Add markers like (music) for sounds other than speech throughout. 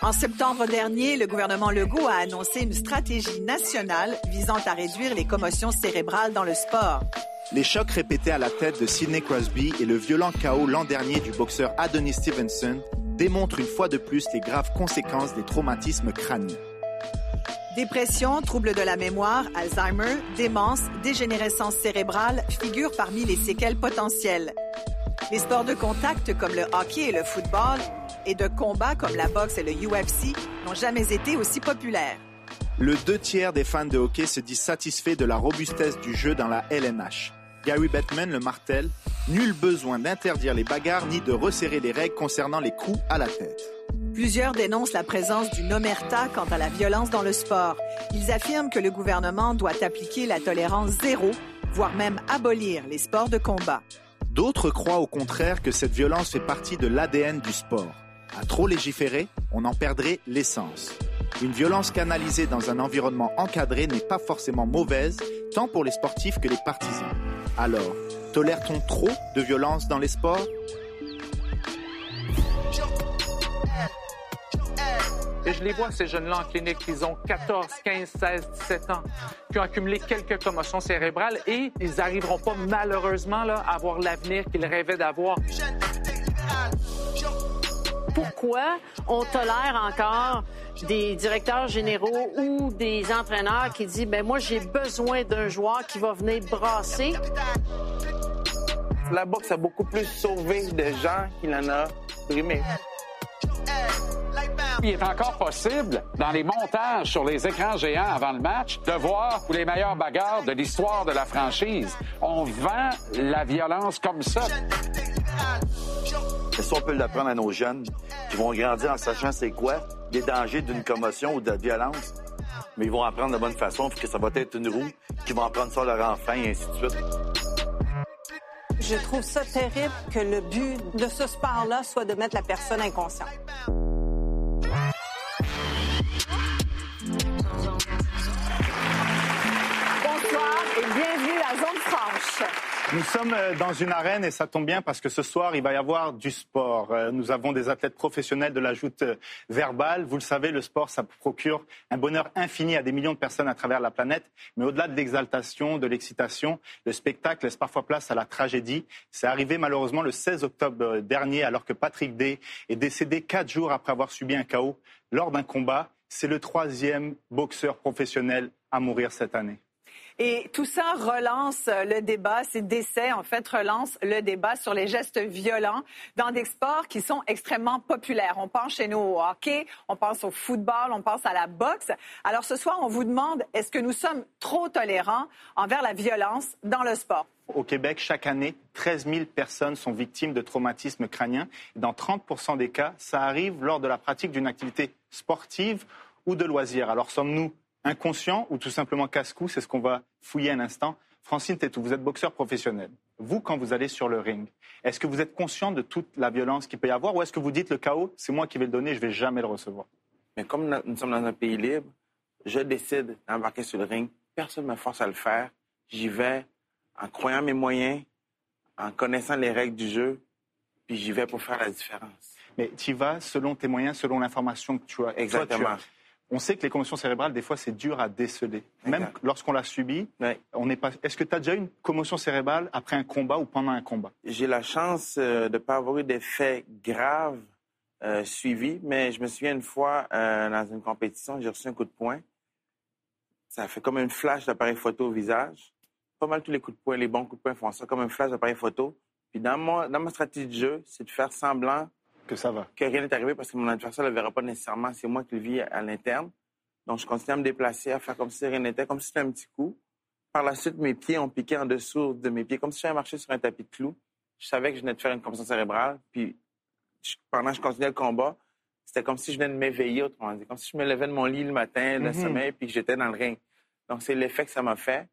En septembre dernier, le gouvernement Legault a annoncé une stratégie nationale visant à réduire les commotions cérébrales dans le sport. Les chocs répétés à la tête de Sidney Crosby et le violent chaos l'an dernier du boxeur Adonis Stevenson démontrent une fois de plus les graves conséquences des traumatismes crâniens. Dépression, troubles de la mémoire, Alzheimer, démence, dégénérescence cérébrale figurent parmi les séquelles potentielles. Les sports de contact comme le hockey et le football et de combat comme la boxe et le UFC n'ont jamais été aussi populaires. Le deux tiers des fans de hockey se disent satisfaits de la robustesse du jeu dans la LNH. Gary Bettman le martèle, nul besoin d'interdire les bagarres ni de resserrer les règles concernant les coups à la tête. Plusieurs dénoncent la présence d'une omerta quant à la violence dans le sport. Ils affirment que le gouvernement doit appliquer la tolérance zéro, voire même abolir les sports de combat. D'autres croient au contraire que cette violence fait partie de l'ADN du sport. À trop légiférer, on en perdrait l'essence. Une violence canalisée dans un environnement encadré n'est pas forcément mauvaise, tant pour les sportifs que les partisans. Alors, tolère-t-on trop de violence dans les sports? Et je les vois, ces jeunes-là en clinique, ils ont 14, 15, 16, 17 ans, qui ont accumulé quelques commotions cérébrales et ils n'arriveront pas malheureusement là, à avoir l'avenir qu'ils rêvaient d'avoir. Pourquoi on tolère encore des directeurs généraux ou des entraîneurs qui disent ben moi j'ai besoin d'un joueur qui va venir brasser? La boxe a beaucoup plus sauvé de gens qu'il en a brimé. Il est encore possible, dans les montages sur les écrans géants avant le match, de voir les meilleurs bagarres de l'histoire de la franchise. On vend la violence comme ça. Est-ce qu'on peut l'apprendre à nos jeunes qui vont grandir en sachant c'est quoi les dangers d'une commotion ou de la violence? Mais ils vont apprendre de bonne façon, que ça va être une roue, qu'ils vont apprendre ça à leur enfant et ainsi de suite. Je trouve ça terrible que le but de ce sport-là soit de mettre la personne inconsciente. Bonsoir et bienvenue à Zone Franche. Nous sommes euh, dans une arène et ça tombe bien parce que ce soir, il va y avoir du sport. Euh, Nous avons des athlètes professionnels de la joute euh, verbale. Vous le savez, le sport, ça procure un bonheur infini à des millions de personnes à travers la planète. Mais au-delà de l'exaltation, de l'excitation, le spectacle laisse parfois place à la tragédie. C'est arrivé malheureusement le 16 octobre dernier alors que Patrick Day est décédé quatre jours après avoir subi un chaos lors d'un combat. C'est le troisième boxeur professionnel à mourir cette année. Et tout ça relance le débat, ces décès en fait relancent le débat sur les gestes violents dans des sports qui sont extrêmement populaires. On pense chez nous au hockey, on pense au football, on pense à la boxe. Alors ce soir, on vous demande, est-ce que nous sommes trop tolérants envers la violence dans le sport? Au Québec, chaque année, 13 000 personnes sont victimes de traumatismes crâniens. Dans 30 des cas, ça arrive lors de la pratique d'une activité sportive ou de loisir. Alors sommes-nous inconscients ou tout simplement casse-cou C'est ce qu'on va fouiller un instant. Francine Tétou, vous êtes boxeur professionnel. Vous, quand vous allez sur le ring, est-ce que vous êtes conscient de toute la violence qu'il peut y avoir ou est-ce que vous dites le chaos, c'est moi qui vais le donner, je vais jamais le recevoir? Mais comme nous sommes dans un pays libre, je décide d'embarquer sur le ring. Personne ne me force à le faire. J'y vais en croyant mes moyens, en connaissant les règles du jeu, puis j'y vais pour faire la différence. Mais tu y vas selon tes moyens, selon l'information que tu as. Exactement. Toi, tu as- On sait que les commotions cérébrales, des fois, c'est dur à déceler. Même lorsqu'on l'a subi, Ouais. on n'est pas. Est-ce que tu as déjà eu une commotion cérébrale après un combat ou pendant un combat? J'ai la chance euh, de ne pas avoir eu d'effets graves euh, suivis, mais je me souviens une fois, euh, dans une compétition, j'ai reçu un coup de poing. Ça a fait comme une flash d'appareil photo au visage. Pas mal tous les coups de poing, les bons coups de poing font ça, comme un flash d'appareil photo. Puis dans, mon, dans ma stratégie de jeu, c'est de faire semblant Que ça va. que rien n'est arrivé parce que mon adversaire ne le verra pas nécessairement. C'est moi qui le vis à, l'interne. Donc, je continue à me déplacer, à faire comme si rien n'était, comme si c'était un petit coup. Par la suite, mes pieds ont piqué en dessous de mes pieds, comme si j'avais marché sur un tapis de clous. Je savais que je venais de faire une commotion cérébrale. Puis, je- pendant que je continuais le combat, c'était comme si je venais de m'éveiller, autrement dit. Comme si je me levais de mon lit le matin, le Mhm. sommeil, puis que j'étais dans le ring. Donc, c'est l'effet que ça m'a fait.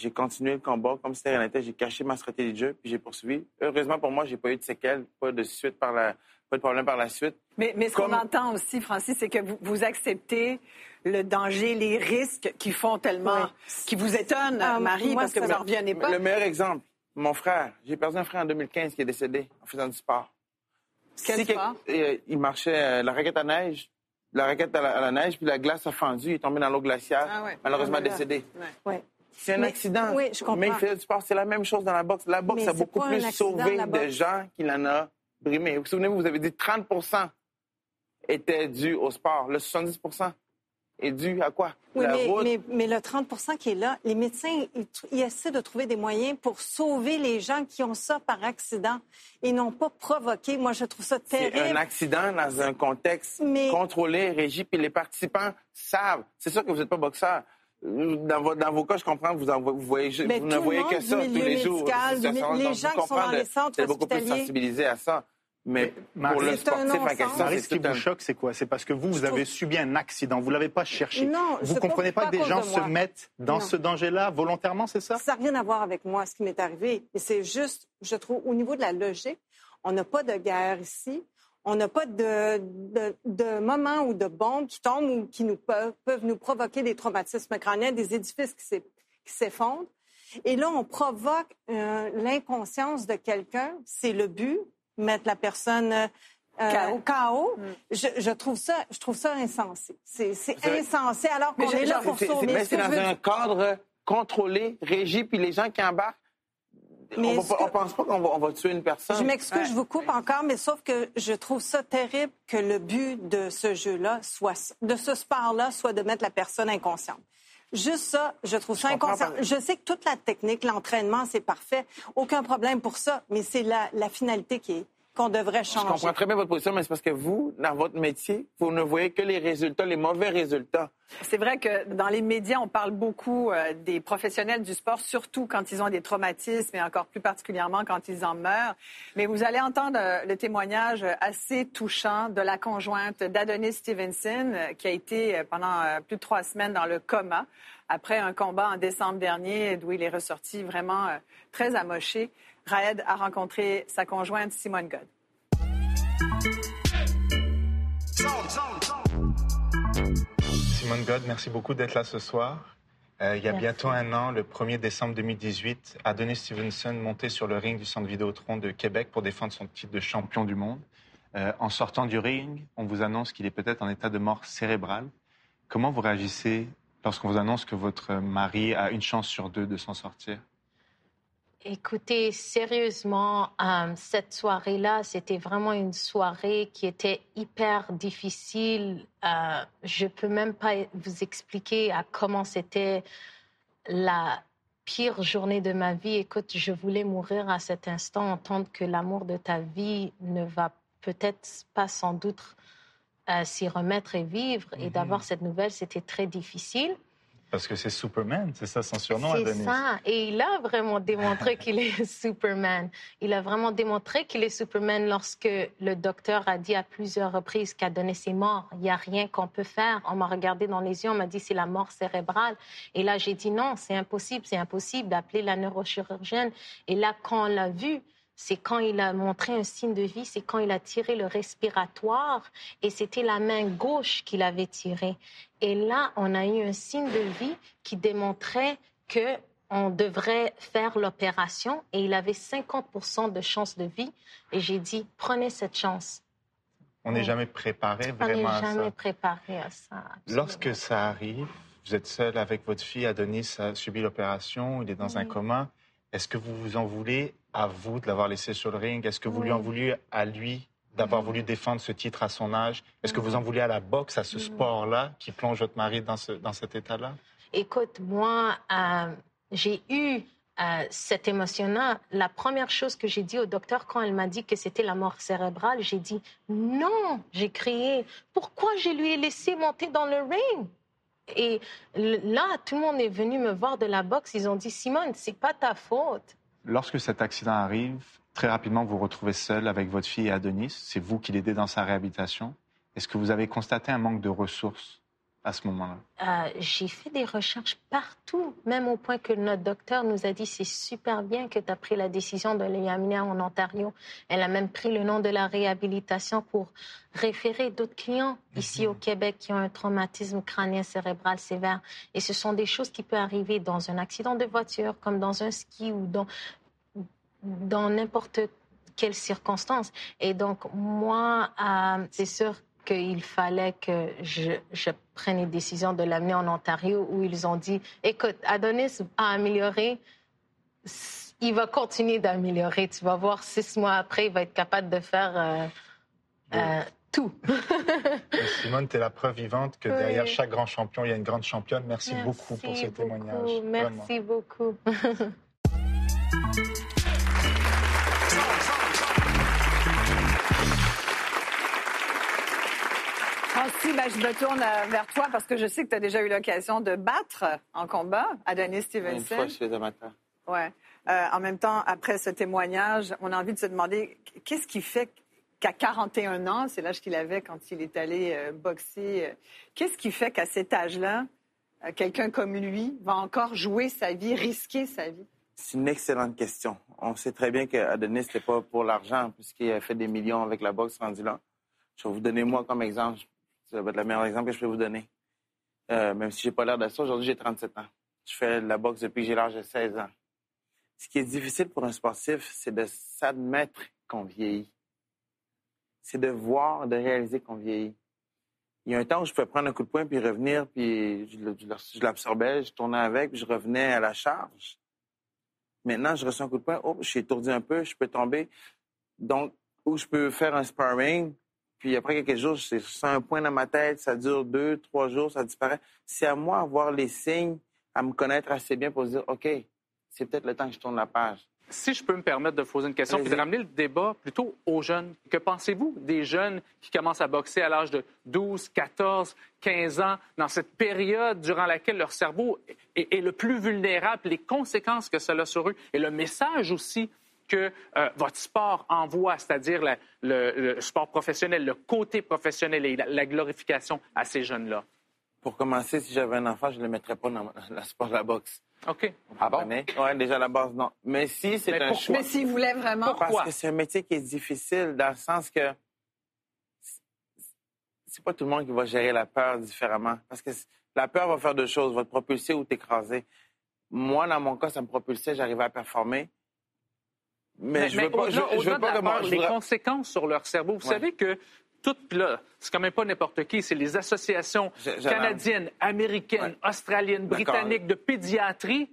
J'ai continué le combat comme si c'était rien n'était. J'ai caché ma stratégie de jeu, puis j'ai poursuivi. Heureusement pour moi, j'ai pas eu de séquelles, pas de suite par la, pas de problème par la suite. Mais, mais ce qu'on entend aussi, Francis, c'est que vous, vous acceptez le danger, les risques qui font tellement, Oui. qui vous étonnent, Ah, Marie, moi, parce que ça vous n'en revenez pas. Le meilleur exemple, mon frère. J'ai perdu un frère en 2015 qui est décédé en faisant du sport. Quel sport? euh, il marchait euh, la raquette à neige, la raquette à la, à la neige, puis la glace a fendu, il est tombé dans l'eau glaciaire, Ah ouais. malheureusement Ah, voilà. décédé. Ouais. C'est un Mais- accident. oui, je comprends. Mais il fait du sport, c'est la même chose dans la boxe. La boxe Mais a beaucoup plus sauvé la de boxe. gens qu'il en a brimé. Vous vous souvenez, vous avez dit 30% était dû au sport. Le 70% est dû à quoi? Oui, la mais, route. mais, mais le 30% qui est là, les médecins, ils, essaient de trouver des moyens pour sauver les gens qui ont ça par accident et non pas provoqué. Moi, je trouve ça C'est un terrible. accident dans un contexte Mais- contrôlé, régi, puis les participants savent. C'est sûr que vous n'êtes pas boxeur. Dans, vos- dans vos cas, je comprends que vous, en, vous, voyez, vous ne voyez que ça tous les jours. médical, les gens qui sont dans les centres beaucoup plus sensibilisé à ça. Mais Marie, pour le sportif question, c'est ce qui un... vous choque, c'est quoi? C'est parce que vous, vous avez subi un accident. Vous ne l'avez pas cherché. Non, vous ne comprenez pas- que des gens de se mettent dans Non. ce danger-là volontairement, c'est ça? Ça n'a rien à voir avec moi, ce qui m'est arrivé. Mais c'est juste, je trouve, au niveau de la logique, on n'a pas de guerre ici. On n'a pas de, de, de moments ou de bombes qui tombent ou qui nous peuvent, peuvent nous provoquer des traumatismes crâniens, des édifices qui s'eff- qui s'effondrent. Et là, on provoque euh, l'inconscience de quelqu'un. C'est le but, mettre la personne euh, KO. KO. Je, je trouve ça, je trouve ça insensé. C'est insensé alors qu'on est là pour sauver. mais Ce c'est que je dans un dire- cadre contrôlé, régi, puis les gens qui embarquent, Mais on que- ne pense pas qu'on va, on va tuer une personne. Je m'excuse, Ouais. je vous coupe encore, mais sauf que je trouve ça terrible que le but de ce jeu-là soit, de ce sport-là, soit de mettre la personne inconsciente. Juste ça, je trouve ça inconscient. pas. Je sais que toute la technique, l'entraînement, c'est parfait. Aucun problème pour ça, mais c'est la, la finalité qui est, qu'on devrait Je comprends très bien votre position, mais c'est parce que vous, dans votre métier, vous ne voyez que les résultats, les mauvais résultats. C'est vrai que dans les médias, on parle beaucoup euh, des professionnels du sport, surtout quand ils ont des traumatismes et encore plus particulièrement quand ils en meurent. Mais vous allez entendre euh, le témoignage assez touchant de la conjointe d'Adonis Stevenson, euh, qui a été pendant plus de trois semaines dans le coma après un combat en décembre dernier d'où il est ressorti vraiment très amoché. Raed a rencontré sa conjointe Simone God. Simone God, merci beaucoup d'être là ce soir. Euh, il y a Merci. bientôt un an, le 1er décembre 2018, Adonis Stevenson montait sur le ring du Centre Vidéotron de Québec pour défendre son titre de champion du monde. Euh, en sortant du ring, on vous annonce qu'il est peut-être en état de mort cérébrale. Comment vous réagissez lorsqu'on vous annonce que votre mari a une chance sur deux de s'en sortir? Écoutez, sérieusement, euh, cette soirée-là, c'était vraiment une soirée qui était hyper difficile. Euh, je peux même pas vous expliquer à comment c'était la pire journée de ma vie. Écoute, je voulais mourir à cet instant, entendre que l'amour de ta vie ne va peut-être pas sans doute euh, s'y remettre et vivre. Et Mhm. d'avoir cette nouvelle, c'était très difficile. Parce que c'est Superman, c'est ça son surnom, C'est Adonis. ça. Et il a vraiment démontré qu'il est (laughs) Superman. Il a vraiment démontré qu'il est Superman lorsque le docteur a dit à plusieurs reprises qu'Adonis est mort. Il n'y a rien qu'on peut faire. On m'a regardé dans les yeux, on m'a dit c'est la mort cérébrale. Et là, j'ai dit non, c'est impossible, c'est impossible d'appeler la neurochirurgienne. Et là, quand on l'a vu, c'est quand il a montré un signe de vie, c'est quand il a tiré le respiratoire et c'était la main gauche qu'il avait tiré. Et là, on a eu un signe de vie qui démontrait que on devrait faire l'opération et il avait 50% de chance de vie. Et j'ai dit, prenez cette chance. On n'est jamais préparé On n'est vraiment à jamais ça. préparé à ça. absolument. Lorsque ça arrive, vous êtes seul avec votre fille, Adonis a subi l'opération, il est dans un coma. Est-ce que vous vous en voulez à vous de l'avoir laissé sur le ring? Est-ce que vous lui en Oui. voulez à lui d'avoir voulu défendre ce titre à son âge? Est-ce que vous en voulez à la boxe, à ce sport-là qui plonge votre mari dans, ce, dans cet état-là? Écoute, moi, euh, j'ai eu euh, cette émotion-là. La première chose que j'ai dit au docteur quand elle m'a dit que c'était la mort cérébrale, j'ai dit non. J'ai crié pourquoi je lui ai laissé monter dans le ring? Et là, tout le monde est venu me voir de la boxe. Ils ont dit Simone, c'est pas ta faute. Lorsque cet accident arrive, très rapidement, vous vous retrouvez seul avec votre fille et Adonis. C'est vous qui l'aidez dans sa réhabilitation. Est-ce que vous avez constaté un manque de ressources? À ce moment-là Euh, j'ai fait des recherches partout, même au point que notre docteur nous a dit c'est super bien que tu as pris la décision de l'y amener en Ontario. Elle a même pris le nom de la réhabilitation pour référer d'autres clients ici au Québec qui ont un traumatisme crânien cérébral sévère. Et ce sont des choses qui peuvent arriver dans un accident de voiture, comme dans un ski ou dans, dans n'importe quelles circonstances. Et donc, moi, euh, c'est sûr qu'il fallait que je, je, prenne une décision de l'amener en Ontario où ils ont dit, écoute, Adonis a amélioré, il va continuer d'améliorer. Tu vas voir, six mois après, il va être capable de faire euh, euh, tout. Simone, tu es la preuve vivante que derrière chaque grand champion, il y a une grande championne. Merci, beaucoup pour ce témoignage. Merci beaucoup. (laughs) Ben, je me tourne euh, vers toi parce que je sais que tu as déjà eu l'occasion de battre en combat Adonis Stevenson. Une fois chez les amateurs. Ouais. Euh, en même temps, après ce témoignage, on a envie de se demander qu'est-ce qui fait qu'à 41 ans, c'est l'âge qu'il avait quand il est allé euh, boxer, euh, qu'est-ce qui fait qu'à cet âge-là, quelqu'un comme lui va encore jouer sa vie, risquer sa vie? C'est une excellente question. On sait très bien qu'Adonis, n'était pas pour l'argent, puisqu'il a fait des millions avec la boxe rendu là. Je vais vous donner moi comme exemple. Ça va être le meilleur exemple que je peux vous donner. même si j'ai pas l'air de ça, aujourd'hui j'ai 37 ans. Je fais la boxe depuis que j'ai l'âge de 16 ans. Ce qui est difficile pour un sportif, c'est de s'admettre qu'on vieillit. C'est de voir, de réaliser qu'on vieillit. Il y a un temps où je pouvais prendre un coup de poing puis revenir, puis je, l'absorbais, je tournais avec, puis je revenais à la charge. Maintenant, je reçois un coup de poing, oh, je suis étourdi un peu, je peux tomber. Donc, où je peux faire un sparring, puis après quelques jours, je sens un point dans ma tête, ça dure deux, trois jours, ça disparaît. C'est à moi de voir les signes, à me connaître assez bien pour se dire, OK, c'est peut-être le temps que je tourne la page. Si je peux me permettre de poser une question, puis de ramener le débat plutôt aux jeunes. Que pensez-vous des jeunes qui commencent à boxer à l'âge de 12, 14, 15 ans, dans cette période durant laquelle leur cerveau est, le plus vulnérable, les conséquences que cela a sur eux, et le message aussi que euh, votre sport envoie, c'est-à-dire le, sport professionnel, le côté professionnel et la glorification à ces jeunes-là? Pour commencer, si j'avais un enfant, je ne le mettrais pas dans le sport de la boxe. OK. Ah bon? Oui, déjà à la base, non. Mais si c'est un choix. Mais s'il voulait vraiment. Parce que c'est un métier qui est difficile dans le sens que c'est pas tout le monde qui va gérer la peur différemment. Parce que la peur va faire deux choses, va te propulser ou t'écraser. Moi, dans mon cas, ça me propulsait, j'arrivais à performer. Mais, je veux pas, je, veux pas les conséquences sur leur cerveau. Vous savez que toutes là, c'est quand même pas n'importe qui, c'est les associations canadiennes, américaines, australiennes, britanniques de pédiatrie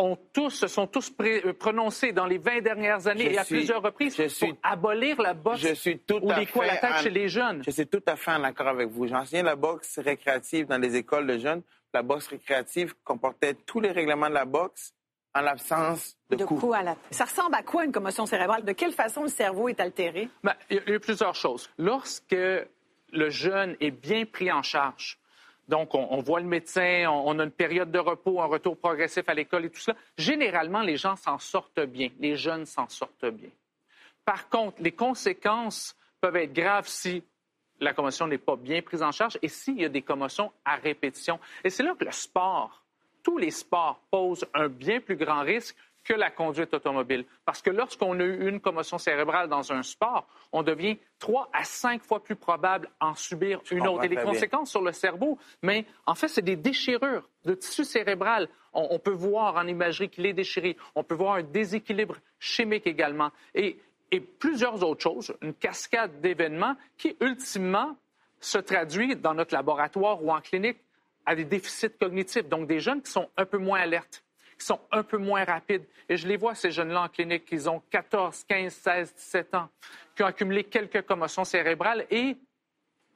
ont tous, se sont tous euh, prononcés dans les 20 dernières années et à plusieurs reprises pour abolir la boxe je suis tout ou les coups à la chez les jeunes. Je suis tout à fait en accord avec vous. J'enseignais la boxe récréative dans les écoles de jeunes. La boxe récréative comportait tous les règlements de la boxe en l'absence de, de coups. à la tête. Ça ressemble à quoi une commotion cérébrale? De quelle façon le cerveau est altéré? Ben, il y a plusieurs choses. Lorsque le jeune est bien pris en charge, donc on, voit le médecin, on, a une période de repos, un retour progressif à l'école et tout ça, généralement les gens s'en sortent bien, les jeunes s'en sortent bien. Par contre, les conséquences peuvent être graves si la commotion n'est pas bien prise en charge et s'il y a des commotions à répétition. Et c'est là que le sport tous les sports posent un bien plus grand risque que la conduite automobile. Parce que lorsqu'on a eu une commotion cérébrale dans un sport, on devient trois à cinq fois plus probable en subir une autre. Et les conséquences sur le cerveau, mais en fait, c'est des déchirures de tissu cérébral. On, peut voir en imagerie qu'il est déchiré. On peut voir un déséquilibre chimique également. Et, et plusieurs autres choses, une cascade d'événements qui, ultimement, se traduit dans notre laboratoire ou en clinique à des déficits cognitifs, donc des jeunes qui sont un peu moins alertes, qui sont un peu moins rapides. Et je les vois, ces jeunes-là en clinique, ils ont 14, 15, 16, 17 ans, qui ont accumulé quelques commotions cérébrales et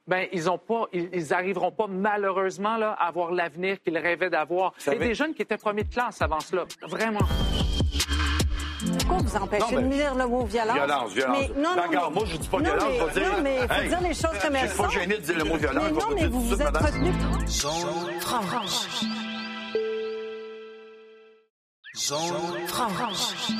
ben, ils ont pas, ils, arriveront pas malheureusement là, à avoir l'avenir qu'ils rêvaient d'avoir. Et des jeunes qui étaient premiers de classe avant cela, vraiment. Pourquoi vous empêchez de dire le mot violence? Violence, violence. Mais, non, non, moi, je dis pas violence. Mais, dire, non, mais il faut dire les choses comme elles sont. Je suis pas gêné de dire le mot violence. Mais non, mais vous vous êtes retenu. Zone franche. Zone franche.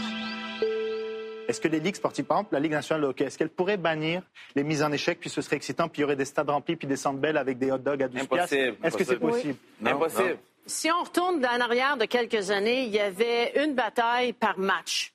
Est-ce que les ligues sportives, par exemple, la Ligue nationale de hockey, est-ce qu'elle pourrait bannir les mises en échec, puis ce serait excitant, puis il y aurait des stades remplis, puis des centres belles avec des hot dogs à 12 Impossible. Est-ce que c'est possible? Impossible. Si on retourne en arrière de quelques années, il y avait une bataille par match.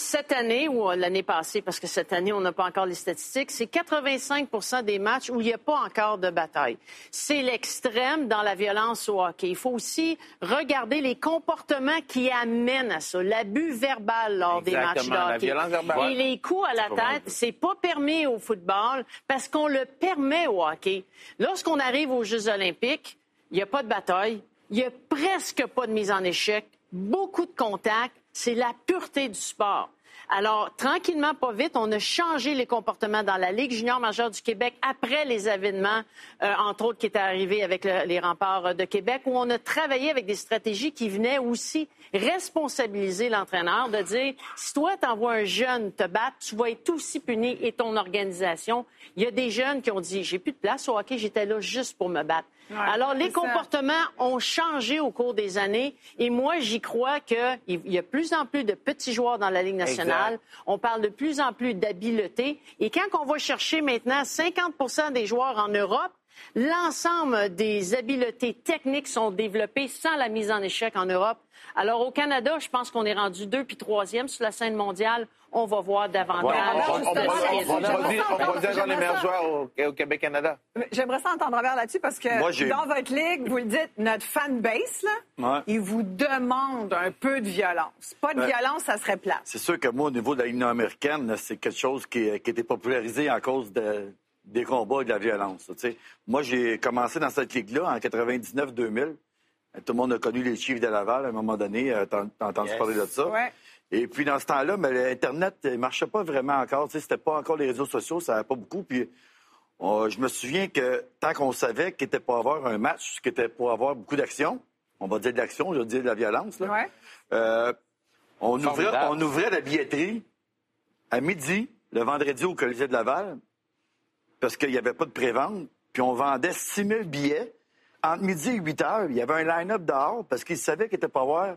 Cette année ou l'année passée, parce que cette année, on n'a pas encore les statistiques, c'est 85% des matchs où il n'y a pas encore de bataille. C'est l'extrême dans la violence au hockey. Il faut aussi regarder les comportements qui amènent à ça. L'abus verbal lors des matchs de Exactement, la hockey. violence verbale. Et les coups à la tête, c'est pas permis au football parce qu'on le permet au hockey. Lorsqu'on arrive aux Jeux olympiques, il n'y a pas de bataille, il n'y a presque pas de mise en échec, beaucoup de contacts, c'est la pureté du sport. Alors, tranquillement, pas vite, on a changé les comportements dans la Ligue junior majeure du Québec après les événements, euh, entre autres, qui étaient arrivés avec le- les remparts de Québec, où on a travaillé avec des stratégies qui venaient aussi responsabiliser l'entraîneur, de dire, si toi, t'envoies un jeune te battre, tu vas être aussi puni et ton organisation. Il y a des jeunes qui ont dit, j'ai plus de place au hockey, j'étais là juste pour me battre. Ouais, Alors, les ça. comportements ont changé au cours des années et moi, j'y crois qu'il y a de plus en plus de petits joueurs dans la Ligue nationale. Exact. On parle de plus en plus d'habileté. Et quand on va chercher maintenant 50 des joueurs en Europe, l'ensemble des habiletés techniques sont développées sans la mise en échec en Europe. Alors, au Canada, je pense qu'on est rendu deux puis troisième sur la scène mondiale. On va voir davantage. On, dire genre les meilleurs joueurs au, au Québec-Canada. J'aimerais ça entendre Robert là-dessus parce que Moi, dans votre ligue, vous le dites, notre fan base, là, Ouais. il vous demande un peu de violence. Pas de Ouais. violence, ça serait plat. C'est sûr que moi, au niveau de la Ligue américaine, c'est quelque chose qui, qui a été popularisé à cause de- des combats et de la violence. là, tu sais. Moi, j'ai commencé dans cette ligue-là en 99-2000. Tout le monde a connu les Chiefs de Laval à un moment donné. euh, T'as entendu parler de ça. Ouais. Et puis, dans ce temps-là, mais l'Internet ne marchait pas vraiment encore. Tu sais, C'était pas encore les réseaux sociaux, ça n'avait pas beaucoup. Puis, euh, je me souviens que tant qu'on savait qu'il était pour avoir un match, qu'il était pour avoir beaucoup d'action, on va dire de l'action, je vais dire de la violence, là, Ouais. euh, on, ouvrait, on ouvrait la billetterie à midi, le vendredi au Colisée de Laval, parce qu'il n'y avait pas de prévente. Puis on vendait 6 000 billets. Entre midi et 8 heures, il y avait un line-up dehors parce qu'ils savaient qu'il était pour avoir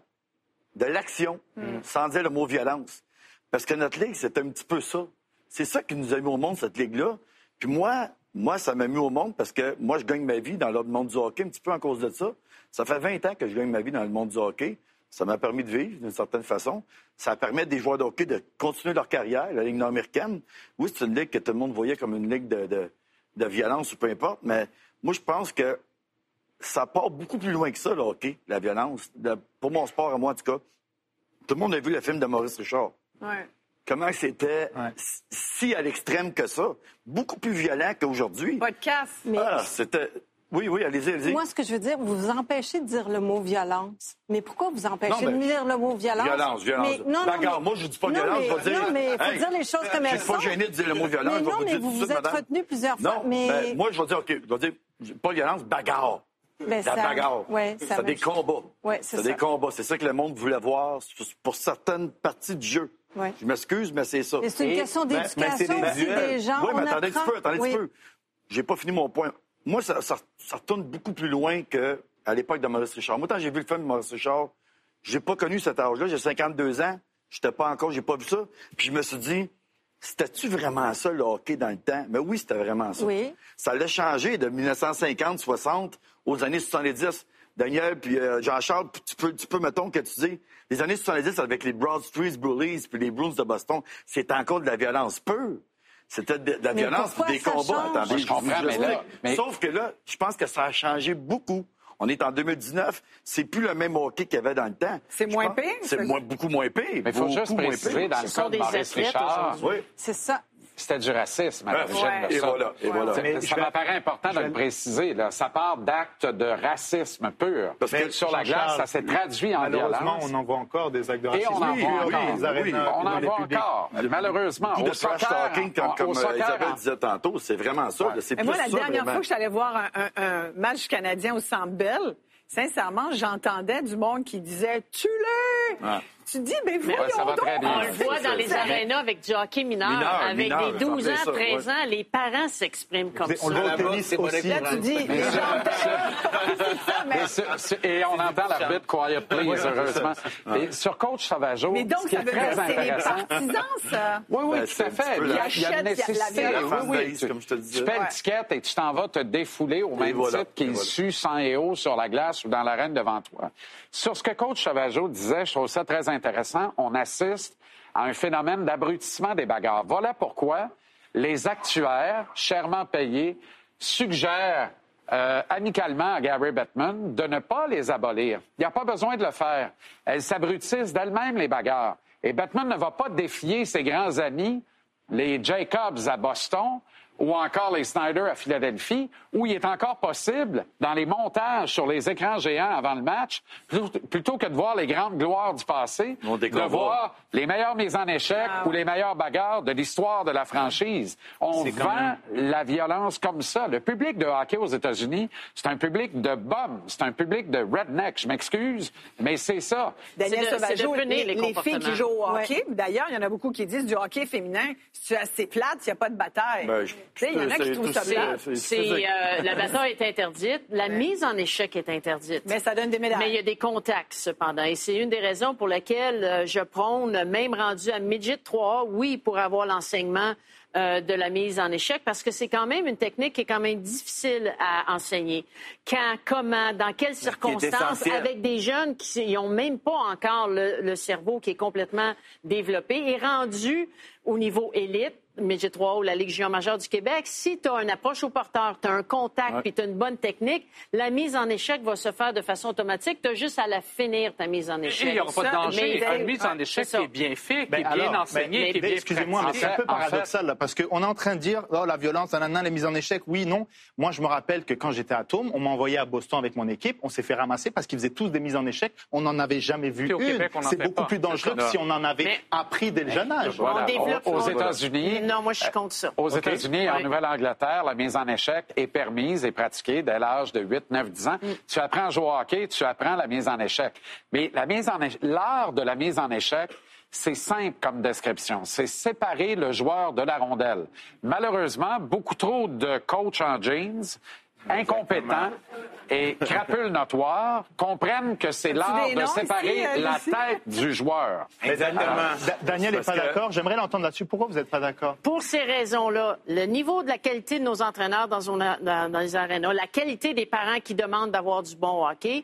de l'action, sans dire le mot violence. Parce que notre ligue, c'est un petit peu ça. C'est ça qui nous a mis au monde, cette ligue-là. Puis moi, moi, ça m'a mis au monde parce que moi, je gagne ma vie dans le monde du hockey un petit peu en cause de ça. Ça fait 20 ans que je gagne ma vie dans le monde du hockey. Ça m'a permis de vivre d'une certaine façon. Ça permet à des joueurs de hockey de continuer leur carrière, la Ligue nord-américaine. Oui, c'est une ligue que tout le monde voyait comme une ligue de, de- de violence ou peu importe, mais moi, je pense que ça part beaucoup plus loin que ça, le hockey, la violence. Le- pour mon sport, à moi, en tout cas. Tout le monde a vu le film de Maurice Richard. Ouais. Comment c'était Ouais. si- si à l'extrême que ça. Beaucoup plus violent qu'aujourd'hui. Pas de casse. Mais Ah, c'était... Oui, oui, allez-y, allez-y. moi, ce que je veux dire, vous vous empêchez de dire le mot violence. Mais pourquoi vous empêchez Non, de dire le mot violence? Violence, violence. Mais, non, non, mais- Moi, je dis pas non, violence, mais- je vais dire- Non, mais il faut Hey, dire les choses comme Je elles suis pas sont. gêné de dire le mot violence. Mais je non, vous mais vous vous êtes madame. retenu plusieurs fois. Non, mais... ben, moi, je vais dire, OK, je vais dire, pas violence, bagarre. Ben, la ça- bagarre. ouais, ça des combats. Ouais, c'est c'est ça. des combats. C'est ça que le monde voulait voir pour certaines parties du jeu. Ouais. Je m'excuse, mais c'est ça. C'est une question d'éducation aussi des gens. Oui, mais attendez un petit peu, attendez un petit peu. J'ai pas fini mon point. Moi, ça, ça, ça retourne beaucoup plus loin qu'à l'époque de Maurice Richard. Moi, quand j'ai vu le film de Maurice Richard, j'ai pas connu cet âge-là. J'ai 52 ans. J'étais pas encore, j'ai pas vu ça. Puis je me suis dit, c'était-tu vraiment ça, le hockey, dans le temps? Mais oui, c'était vraiment ça. Oui. Ça l'a changé de 1950, 60 aux années 70. Daniel, puis euh, Jean-Charles, tu peux, tu peux, mettons, que tu dis, les années 70 avec les Broad Street Bullies puis les Bruins de Boston, c'était encore de la violence pure. C'était de, de la Mais violence des combats. Attendez, Je comprends, vous mais là- explique. mais- Sauf que là, je pense que ça a changé beaucoup. On est en 2019, c'est plus le même hockey qu'il y avait dans le temps. C'est moins pire, C'est moins- beaucoup moins pire. Mais il faut beaucoup juste moins préciser, dans le cas de des Maurice Richard, Oui. C'est ça. C'était du racisme à Ouais. l'origine Ouais. de Et voilà, et voilà. Mais ça je m'apparaît important de je le préciser. Là. Ça part d'actes de racisme pur. Parce que, sur la glace, ça s'est traduit en Malheureusement, violence. on en voit encore des actes de Et racisme. on en Oui, voit oui, encore. oui, arénas, on en voit publics. encore. Malheureusement, au de soccer, talking, comme, euh, soccer, Isabelle en- disait tantôt. C'est vraiment ça. C'est Et plus moi, la ça, dernière vraiment. fois que je suis allée voir un, un- un match canadien au Centre Bell, sincèrement, j'entendais du monde qui disait « Tu l'es! Ouais. Tu dis « Mais voyons ça va donc! très bien. On le voit dans les arénas avec du hockey mineur, Mineur, avec mineur, des 12 ans, ça, ouais. 13 ans, les parents s'expriment comme On le voit ça. au tennis c'est aussi. Là, tu dis « Les gens Mais ce- (laughs) ce- et on entend l'arbitre Quiet Please, heureusement. Et sur coach Sauvageau, Mais donc, ce qui ça est veut dire très que c'est les intéressant... partisans, ça! Oui, oui, Ben, tout c'est à fait. Il y a, la- une la nécessité. Oui, oui. Tu, comme je te disais. tu fais Ouais. une ticket et tu t'en vas te défouler au même titre sue sang et eau sur la glace ou dans l'arène devant toi. Sur ce que coach Sauvageau disait, je trouve ça très intéressant. On assiste à un phénomène d'abrutissement des bagarres. Voilà pourquoi les actuaires, chèrement payés, suggèrent euh, amicalement à Gary Bettman de ne pas les abolir. Il n'y a pas besoin de le faire. Elles s'abrutissent d'elles-mêmes, les bagarres. Et Bettman ne va pas défier ses grands amis, les Jacobs à Boston, ou encore les Snyder à Philadelphie, où il est encore possible, dans les montages sur les écrans géants avant le match, plutôt que de voir les grandes gloires du passé, de voir les meilleures mises en échec Ah. ou les meilleures bagarres de l'histoire de la franchise. On vend même- la violence comme ça. Le public de hockey aux États-Unis, c'est un public de bums, c'est un public de redneck. Je m'excuse, mais c'est ça. Daniel Sauvageau, les, les les filles qui jouent au hockey, Ouais. d'ailleurs, il y en a beaucoup qui disent du hockey féminin, c'est assez plate, il n'y a pas de bataille? Ben, je- Tu il y en a qui trouvent ça c'est- euh, la bataille est interdite, la mise en échec est interdite. Mais ça donne des médailles. Mais il y a des contacts, cependant. Et c'est une des raisons pour lesquelles euh, je prône, même rendu à Midget 3, oui, pour avoir l'enseignement euh, de la mise en échec, parce que c'est quand même une technique qui est quand même difficile à enseigner. Quand, comment, dans quelles circonstances, avec des jeunes qui n'ont même pas encore le, le cerveau qui est complètement développé et rendu au niveau élite, Midget 3 ou la Ligue junior majeure du Québec, si tu as une approche au porteur, tu as un contact puis tu as une bonne technique, la mise en échec va se faire de façon automatique. Tu as juste à la finir, ta mise en échec. il n'y aura pas de danger. mais- Une mise en Ouais, échec c'est qui ça. est bien fait, qui Ben est bien alors, enseignée, ben, qui est bien Excusez-moi, mais c'est un peu paradoxal, là, parce qu'on est en train de dire, oh, la violence, nanana, les mises en échec, oui, non. Moi, je me rappelle que quand j'étais à Tome, on m'a envoyé à Boston avec mon équipe, on s'est fait ramasser parce qu'ils faisaient tous des mises en échec. On n'en avait jamais vu une. C'est beaucoup pas. plus dangereux que si on en avait Mais- appris dès le jeune âge. Voilà. On développe- Aux États-Unis, Non, moi, je suis contre ça. Aux. États-Unis et en. Nouvelle-Angleterre, la mise en échec est permise et pratiquée dès l'âge de 8, 9, 10 ans. Mm. Tu apprends à jouer au hockey, tu apprends la mise en échec. Mais la mise en échec, l'art de la mise en échec, c'est simple comme description. C'est séparer le joueur de la rondelle. Malheureusement, beaucoup trop de coachs en jeans, incompétents et crapules notoires comprennent que c'est l'art de séparer ici, euh, la tête du joueur. Exactement. Da- Daniel n'est pas que- d'accord. J'aimerais l'entendre là-dessus. Pourquoi vous n'êtes pas d'accord? Pour ces raisons-là, le niveau de la qualité de nos entraîneurs dans, une- dans- dans les arénas, la qualité des parents qui demandent d'avoir du bon hockey.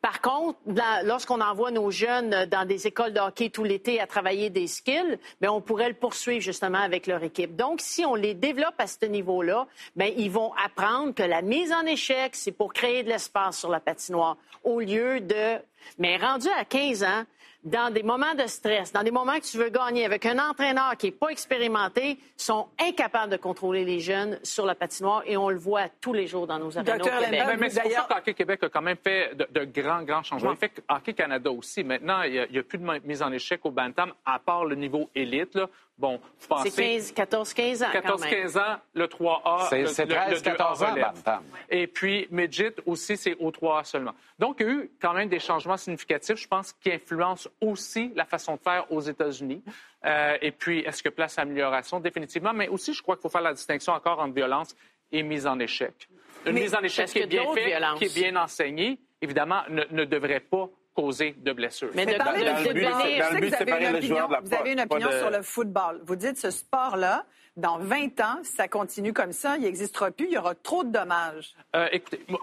Par contre, lorsqu'on envoie nos jeunes dans des écoles de hockey tout l'été à travailler des skills, ben, on pourrait le poursuivre justement avec leur équipe. Donc, si on les développe à ce niveau-là, ben, ils vont apprendre que la mise en échec, c'est pour créer de l'espace sur la patinoire au lieu de... Mais rendu à 15 ans, dans des moments de stress, dans des moments que tu veux gagner avec un entraîneur qui n'est pas expérimenté, sont incapables de contrôler les jeunes sur la patinoire et on le voit tous les jours dans nos arénas Docteur Québec. Lindbergh, Mais, c'est pour ça D'ailleurs- que Hockey Québec a quand même fait de, de grands, grands changements. Il fait Hockey Canada aussi. Maintenant, il n'y a, plus de mise en échec au Bantam, à part le niveau élite. Là. Bon, vous C'est pensez... 15, 14, 15 ans quand même. 14-15 ans, le 3A. C'est- le- c'est le- le 13, 14 ans, 2A relève. Bantam. Et puis, Midget aussi, c'est au 3A seulement. Donc, il y a eu quand même des changements significatifs, je pense, qui influencent aussi la façon de faire aux États-Unis. Euh, et puis, est-ce que place à amélioration? Définitivement. Mais aussi, je crois qu'il faut faire la distinction encore entre violence et mise en échec. Une Mais mise en échec qui est bien faite, qui est bien enseignée, évidemment, ne, ne devrait pas causer de blessures. Mais Mais de- dans le but, football. c'est- Je dans sais le que but de vous avez séparer une le joueur opinion, de la vous avez une pas- pas opinion de- sur le football. Vous dites ce sport-là, dans 20 ans, si ça continue comme ça, il n'existera plus, il y aura trop de dommages. Euh, écoutez, moi,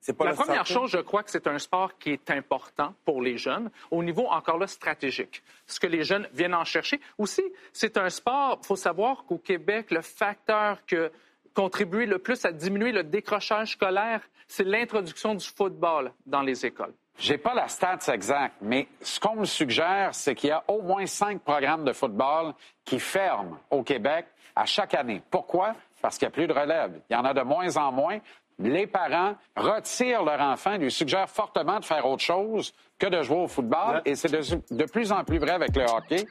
C'est pas la première santé. chose, je crois que c'est un sport qui est important pour les jeunes, au niveau encore là stratégique. Ce que les jeunes viennent en chercher. Aussi, c'est un sport, il faut savoir qu'au Québec, le facteur que contribue le plus à diminuer le décrochage scolaire, c'est l'introduction du football dans les écoles. J'ai pas la stats exacte, mais ce qu'on me suggère, c'est qu'il y a au moins cinq programmes de football qui ferment au Québec à chaque année. Pourquoi? Parce qu'il n'y a plus de relève. Il y en a de moins en moins. Les parents retirent leur enfant, lui suggèrent fortement de faire autre chose que de jouer au football, et c'est de, de plus en plus vrai avec le hockey.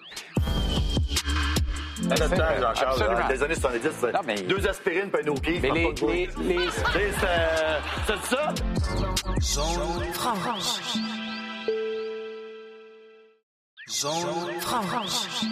À notre temps, Jean-Charles, Absolument. dans les années 70, c'était Non, mais- deux aspirines puis un au pied. Mais les, les, les- c'est- C'est ça? Zone franche. Zone franche.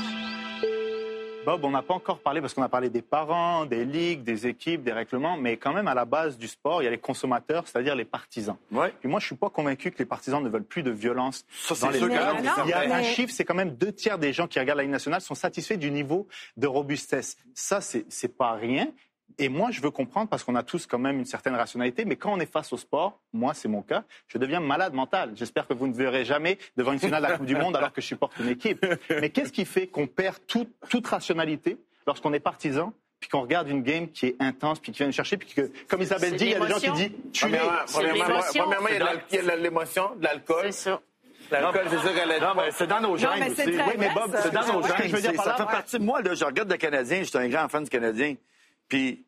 Bob, on n'a pas encore parlé parce qu'on a parlé des parents, des ligues, des équipes, des règlements, mais quand même à la base du sport, il y a les consommateurs, c'est-à-dire les partisans. Ouais. Puis moi, je suis pas convaincu que les partisans ne veulent plus de violence. Ça, dans les non, Il y a mais- un chiffre, c'est quand même deux tiers des gens qui regardent la Ligue nationale sont satisfaits du niveau de robustesse. Ça, c'est pas rien. Et moi, je veux comprendre, parce qu'on a tous quand même une certaine rationalité, mais quand on est face au sport, moi, c'est mon cas, je deviens malade mental. J'espère que vous ne verrez jamais devant une finale de la Coupe du Monde alors que je supporte une équipe. Mais qu'est-ce qui fait qu'on perd toute, toute rationalité lorsqu'on est partisan puis qu'on regarde une game qui est intense, puis qui vient nous chercher, puis que, comme Isabelle dit, il y a des gens qui disent tuer. Premièrement, C'est premièrement, il y a de l'émotion, de l'alcool. C'est ça. L'alcool, c'est sûr qu'elle est Non, mais c'est dans nos gènes aussi. Oui, mais Bob, c'est dans nos gènes. Je veux dire Ça fait partie de moi. Là, je regarde le Canadien, je suis un grand fan du Canadien. Puis,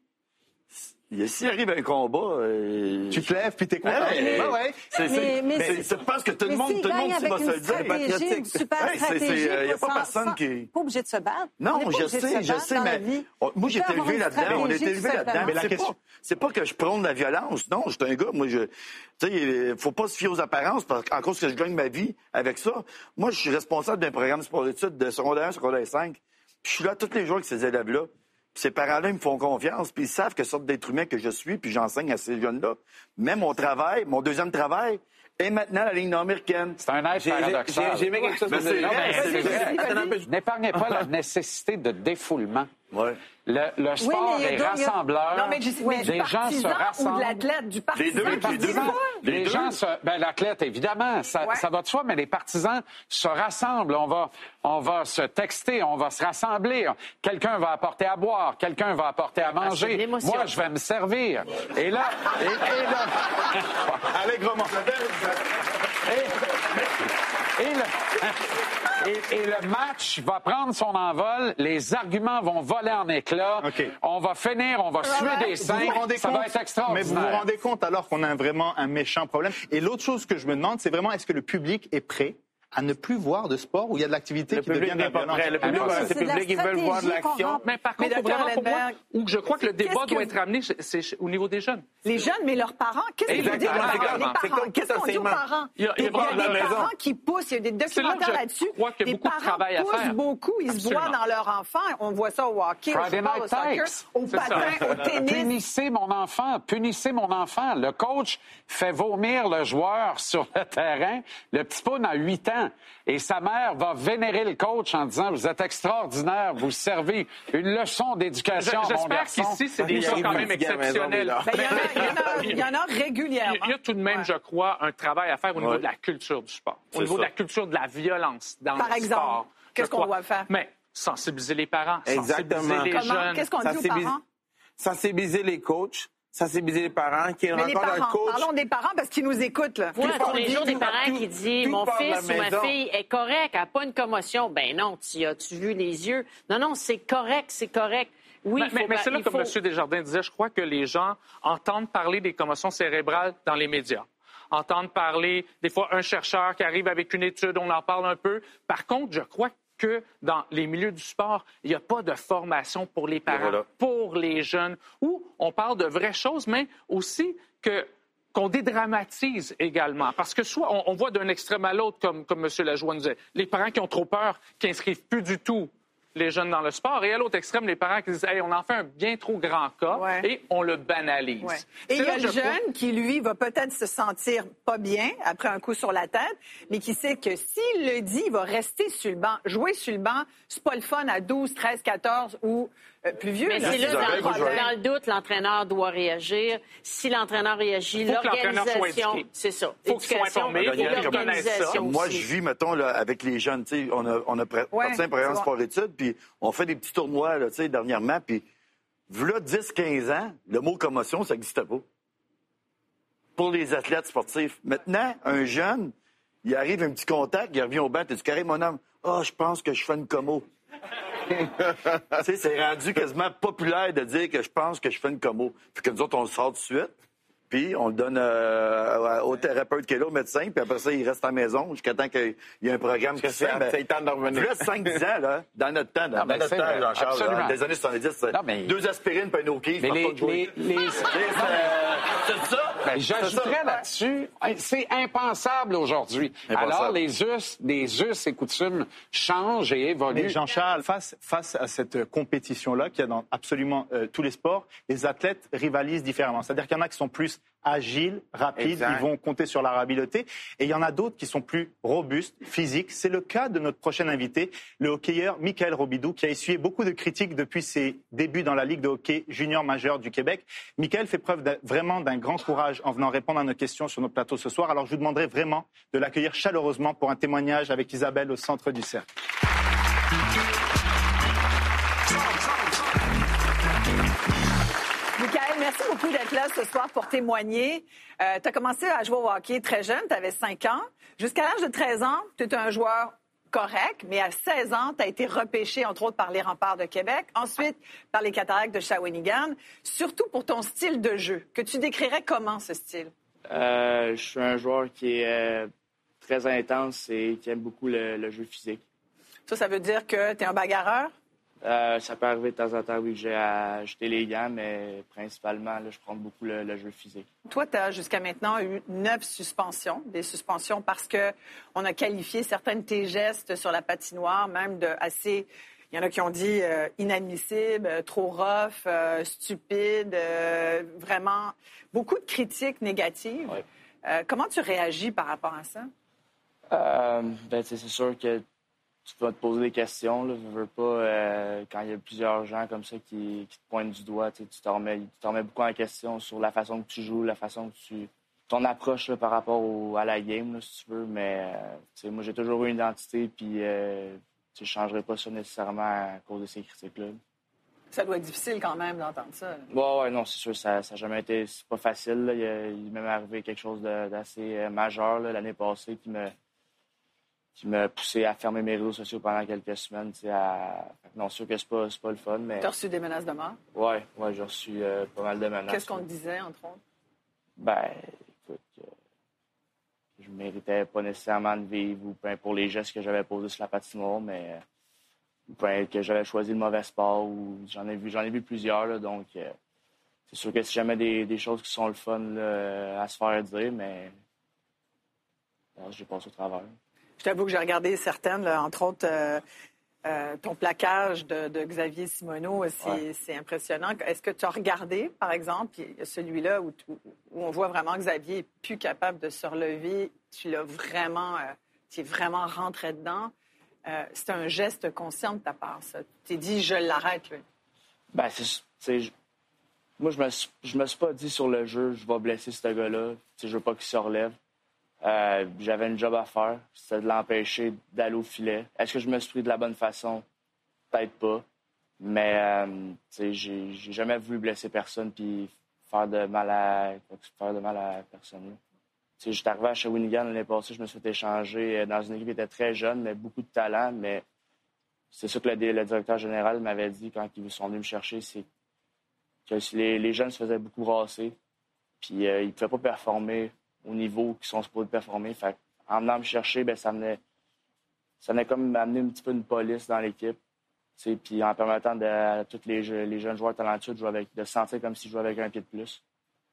il- s'il arrive un combat... euh, Tu te lèves, puis t'es content. Ouais, Ouais, ouais. C'est, Mais- c'est, mais c'est- c'est- je pense que tout le monde, tout le monde va se le dire. stratégie, une super Ouais, c'est- c'est, stratégie, euh, y a pas sans- personne sans- qui- Pas obligé de se battre. On Non, est je sais, je sais, mais moi, j'ai été élevé là-dedans. On été élevé là-dedans. Mais la c'est question- c'est pas que je prône la violence. Non, je suis un gars. Moi, je, tu sais, il faut pas se fier aux apparences parce qu'en cause que je gagne ma vie avec ça. Moi, je suis responsable d'un programme sport-études de secondaire 1, secondaire 5. Puis je suis là tous les jours avec ces élèves-là. Ces parents-là, ils me font confiance, puis ils savent quelle sorte d'être humain que je suis, puis j'enseigne à ces jeunes-là. Mais mon travail, mon deuxième travail, est maintenant la ligne nord-américaine. C'est un être J'ai- paradoxal. j'ai- aimé quelque chose que. N'épargnez pas la nécessité de défoulement. Ouais. Le, le sport mais y a est deux- a- rassembleur. Non, mais, je- mais du les gens se partisan ou rassemblent. de l'athlète, du partisan. Les deux, les deux. défoule. Les Les deux. gens se, ben l'athlète évidemment, ça, Ouais. ça va de soi, mais les partisans se rassemblent. On va, on va se texter, on va se rassembler. Quelqu'un va apporter à boire, quelqu'un va apporter à Ah, manger. Moi, je vais me servir. Et là, et, et là, Allègrement. (laughs) et le, (laughs) et- et le match va prendre son envol. Les arguments vont voler en éclats. OK. On va finir, on va suer des seins. Ça compte? va être Mais extraordinaire. vous vous rendez compte alors qu'on a vraiment un méchant problème? Et l'autre chose que je me demande, c'est vraiment est-ce que le public est prêt à ne plus voir de sport où il y a de l'activité qui devient public de pas. Le public, c'est public, ils veulent voir de l'action. Mais par contre, pour moi, où je crois que le débat doit que- être ramené, c'est- au niveau des jeunes. Les jeunes, mais leurs parents, qu'est-ce qu'ils disent comme Qu'est-ce qu'on dit aux parents? Il y a- il y a des parents qui poussent, il y a des documentaires je là-dessus. crois qu'il y a Les beaucoup de parents travail à poussent beaucoup, ils se voient dans leur enfant. On voit ça au hockey, au soccer, au patin, au (laughs) tennis. Punissez mon enfant, punissez mon enfant. Le coach fait vomir le joueur sur le terrain. Le petit poune a 8 ans et sa mère va vénérer le coach en disant Vous êtes extraordinaire, vous servez une leçon d'éducation, mon J'espère qu'ici, c'est des gens quand même exceptionnels. Ben, il y en a- régulièrement. il y a tout de même, Ouais. je crois, un travail à faire au niveau Ouais. de la culture du sport, au niveau de la culture de la violence dans Par le exemple, sport. qu'est-ce je qu'on crois. doit faire? Mais sensibiliser les parents, Exactement. sensibiliser les Comment? jeunes. Qu'est-ce qu'on dit aux parents? Sensibiliser les coachs, sensibiliser les parents, qui Mais les rencontrent un parents, coach. parlons des parents parce qu'ils nous écoutent. Là. Moi, tous les jours, des parents tout- qui disent Mon fils ou ma fille est correct, elle n'a pas une commotion. Ben non, tu as-tu vu les yeux? Non, non, c'est correct, c'est correct. Oui, mais mais- mais c'est là, comme faut- M. Desjardins disait, je crois que les gens entendent parler des commotions cérébrales dans les médias. Entendent parler, des fois, un chercheur qui arrive avec une étude, on en parle un peu. Par contre, je crois que dans les milieux du sport, il n'y a pas de formation pour les parents, voilà. pour les jeunes, où on parle de vraies choses, mais aussi que qu'on dédramatise également. Parce que soit on, on voit d'un extrême à l'autre, comme, comme M. Lajoie nous disait, les parents qui ont trop peur, qui inscrivent plus du tout les jeunes dans le sport, et à l'autre extrême, les parents qui disent hey, on en fait un bien trop grand cas Ouais. et on le banalise. Ouais. Et il y a le je crois- jeune qui, lui, va peut-être se sentir pas bien après un coup sur la tête, mais qui sait que s'il le dit, il va rester sur le banc. Jouer sur le banc, c'est pas le fun à 12, 13, 14 ou plus vieux. Mais c'est là, dans, le doute, l'entraîneur doit réagir. Si l'entraîneur réagit, l'organisation, c'est ça. Faut qu'il soit Éducation informé, et faut qu'il connaisse ça. l'organisation Moi, je vis, mettons, là, avec les jeunes, tu sais, on a, on a pré- Ouais, parti un programme c'est bon. sport-études, puis on fait des petits tournois, là, tu sais, dernièrement, puis, voilà 10-15 ans, le mot commotion, ça n'existait pas. Pour les athlètes sportifs. Maintenant, un jeune, il arrive un petit contact, il revient au banc, t'es-tu carré, mon homme? Ah, je pense que je fais une commo. Tu sais, c'est rendu quasiment populaire de dire que je pense que je fais une commo. Puis que nous autres, on le sort tout de suite. Puis on le donne euh, au thérapeute qui est là, au médecin, puis après ça, il reste à la maison jusqu'à temps qu'il y ait un programme qui se fait. c'est temps de revenir. Là, 5-10 ans, là, dans notre temps, dans, Non, mais dans notre temps, Jean-Charles, là, des années 70, c'est Non, mais- deux aspirines puis un OK. Mais les, les, les- C'est ça? Ben, J'ajouterais là-dessus, c'est impensable aujourd'hui. Alors, les us, les us et coutumes changent et évoluent. Mais Jean-Charles, face, face à cette euh, compétition-là qu'il y a dans absolument euh, tous les sports, les athlètes rivalisent différemment. C'est-à-dire qu'il y en a qui sont plus agiles, rapides, Exact. ils vont compter sur leur habileté. Et il y en a d'autres qui sont plus robustes, physiques. C'est le cas de notre prochain invité, le hockeyeur Michael Robidou, qui a essuyé beaucoup de critiques depuis ses débuts dans la Ligue de hockey junior majeur du Québec. Michael fait preuve vraiment d'un grand courage en venant répondre à nos questions sur notre plateau ce soir. Alors je vous demanderai vraiment de l'accueillir chaleureusement pour un témoignage avec Isabelle au centre du cercle. Beaucoup d'être là ce soir pour témoigner. Euh, tu as commencé à jouer au hockey très jeune, tu avais 5 ans. Jusqu'à l'âge de 13 ans, tu étais un joueur correct, mais à 16 ans, tu as été repêché, entre autres, par les remparts de Québec, ensuite par les cataractes de Shawinigan, surtout pour ton style de jeu, que tu décrirais comment ce style? Euh, je suis un joueur qui est euh, très intense et qui aime beaucoup le, le jeu physique. Ça, ça veut dire que tu es un bagarreur? Euh, ça peut arriver de temps en temps, oui, que j'ai à acheter les gants, mais principalement, là, je prends beaucoup le, le jeu physique. Toi, tu as jusqu'à maintenant eu neuf suspensions, des suspensions parce que on a qualifié certains de tes gestes sur la patinoire, même de assez. Il y en a qui ont dit euh, inadmissible, euh, trop rough, euh, stupide, euh, vraiment beaucoup de critiques négatives. Comment tu réagis par rapport à ça? Ben, c'est sûr que tu vas te poser des questions. Là, je veux pas, euh, quand il y a plusieurs gens comme ça qui, qui te pointent du doigt, tu sais, tu te remets, remets beaucoup en question sur la façon que tu joues, la façon que tu. ton approche là, par rapport au- à la game, là, si tu veux. Mais euh, tu sais, moi, j'ai toujours eu une identité, puis euh, je changerai pas ça nécessairement à cause de ces critiques-là. Ça doit être difficile quand même d'entendre ça. là. Ouais, ouais, non, c'est sûr, ça n'a jamais été. C'est pas facile. là. Il, il m'est même arrivé quelque chose d'assez euh, majeur l'année passée qui me qui m'a poussé à fermer mes réseaux sociaux pendant quelques semaines. À... Non, c'est sûr que c'est pas, c'est pas le fun, mais Tu as reçu des menaces de mort? ouais, ouais, j'ai reçu euh, pas mal de menaces. Qu'est-ce qu'on te disait, entre autres? Ben, écoute, euh, je méritais pas nécessairement de vivre ou ben, pour les gestes que j'avais posés sur la patinoire, mais euh, ou ben, que j'avais choisi le mauvais sport ou j'en ai vu j'en ai vu plusieurs là, donc euh, c'est sûr que si jamais des, des choses qui sont le fun là, à se faire dire, mais j'ai passé au travers. Je t'avoue que j'ai regardé certaines, là, entre autres euh, euh, ton plaquage de, de Xavier Simoneau, c'est Ouais. impressionnant. Est-ce que tu as regardé, par exemple, celui-là où, on voit vraiment que Xavier est plus capable de se relever, tu l'as vraiment, euh, tu es vraiment rentré dedans. Euh, c'est un geste conscient de ta part, ça. Tu t'es dit, je l'arrête, lui. Ben, c'est, moi, je me, je me suis pas dit sur le jeu, je vais blesser ce gars-là. Je veux pas qu'il se relève. Euh, j'avais une job à faire, c'était de l'empêcher d'aller au filet. Est-ce que je me suis pris de la bonne façon? Peut-être pas. Mais euh, j'ai, jamais voulu blesser personne puis faire de mal à, faire de mal à personne. sais, j'étais arrivé à Shawinigan l'année passée, je me suis fait échanger euh, dans une équipe qui était très jeune, mais beaucoup de talent. Mais c'est ça que le, le directeur général m'avait dit quand ils sont venus me chercher, c'est que les, les jeunes se faisaient beaucoup rasser. Puis euh, ils ne pouvaient pas performer au niveau qu'ils sont supposés performer. Fait en venant me chercher, ben, ça venait ça venait comme m'amener un petit peu une police dans l'équipe. Puis en permettant de, à tous les, je- les jeunes joueurs talentueux de, jouer avec, de se sentir comme s'ils jouaient avec un pied de plus.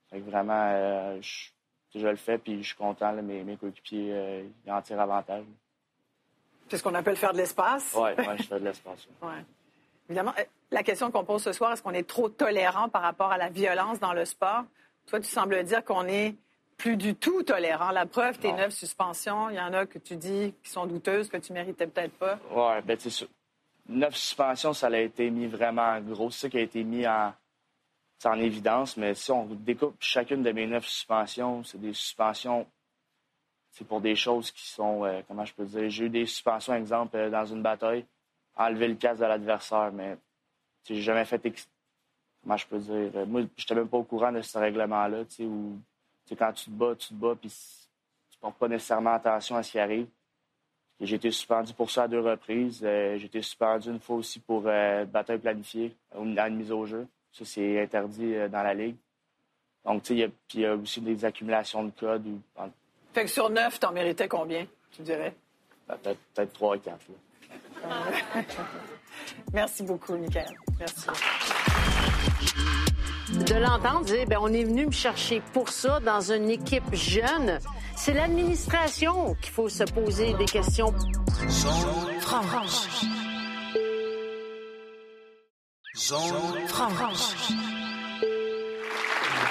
Fait que vraiment, euh, je, je le fais, puis je suis content. là, mes, mes coéquipiers euh, ils en tirent avantage. C'est ce qu'on appelle faire de l'espace. Ouais, ouais, je fais de l'espace. ouais. (laughs) Ouais. Évidemment, euh, la question qu'on pose ce soir, est-ce qu'on est trop tolérant par rapport à la violence dans le sport? Toi, tu sembles dire qu'on est plus du tout tolérant. La preuve, tes neuf suspensions, il y en a que tu dis qui sont douteuses, que tu méritais peut-être pas. Ouais, ben, tu sais, neuf suspensions, ça a été mis vraiment en gros. C'est ça qui a été mis en, c'est en évidence. Mais si on découpe chacune de mes neuf suspensions, c'est des suspensions, c'est pour des choses qui sont, euh, comment je peux dire, j'ai eu des suspensions, exemple, euh, dans une bataille, enlever le casque de l'adversaire, mais j'ai jamais fait, ex- comment je peux dire, euh, moi, j'étais même pas au courant de ce règlement-là, tu sais, où, tu sais, quand tu te bats, tu te bats, puis tu portes pas nécessairement attention à ce qui arrive. J'ai été suspendu pour ça à deux reprises. Euh, j'ai été suspendu une fois aussi pour euh, bataille planifiée, ou une, une mise au jeu. Ça, c'est interdit euh, dans la Ligue. Donc, tu sais, il y a- puis il y a aussi des accumulations de codes. Fait que sur neuf, t'en méritais combien, tu dirais? ben, peut-être trois et quatre. là. (laughs) Merci beaucoup, Michael. Merci. De l'entendre dire, ben, on est venu me chercher pour ça dans une équipe jeune. C'est l'administration qu'il faut se poser des questions. Zone franche. Zone franche.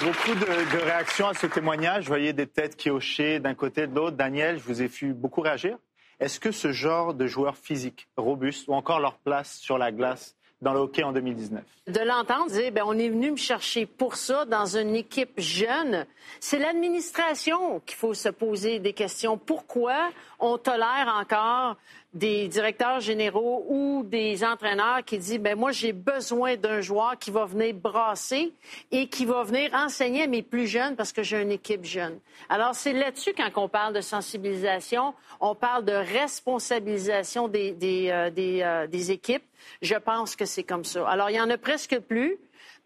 Beaucoup de, de réactions à ce témoignage. Vous voyez des têtes qui hochaient d'un côté et de l'autre. Daniel, je vous ai vu beaucoup réagir. Est-ce que ce genre de joueurs physiques, robustes, ou encore leur place sur la glace dans le hockey en 2019? De l'entendre dire, ben, on est venu me chercher pour ça dans une équipe jeune. C'est l'administration qu'il faut se poser des questions. Pourquoi on tolère encore des directeurs généraux ou des entraîneurs qui disent, ben, moi, j'ai besoin d'un joueur qui va venir brasser et qui va venir enseigner à mes plus jeunes parce que j'ai une équipe jeune. Alors, c'est là-dessus, quand on parle de sensibilisation, on parle de responsabilisation des, des, euh, euh, des équipes. Je pense que c'est comme ça. Alors, il y en a presque plus.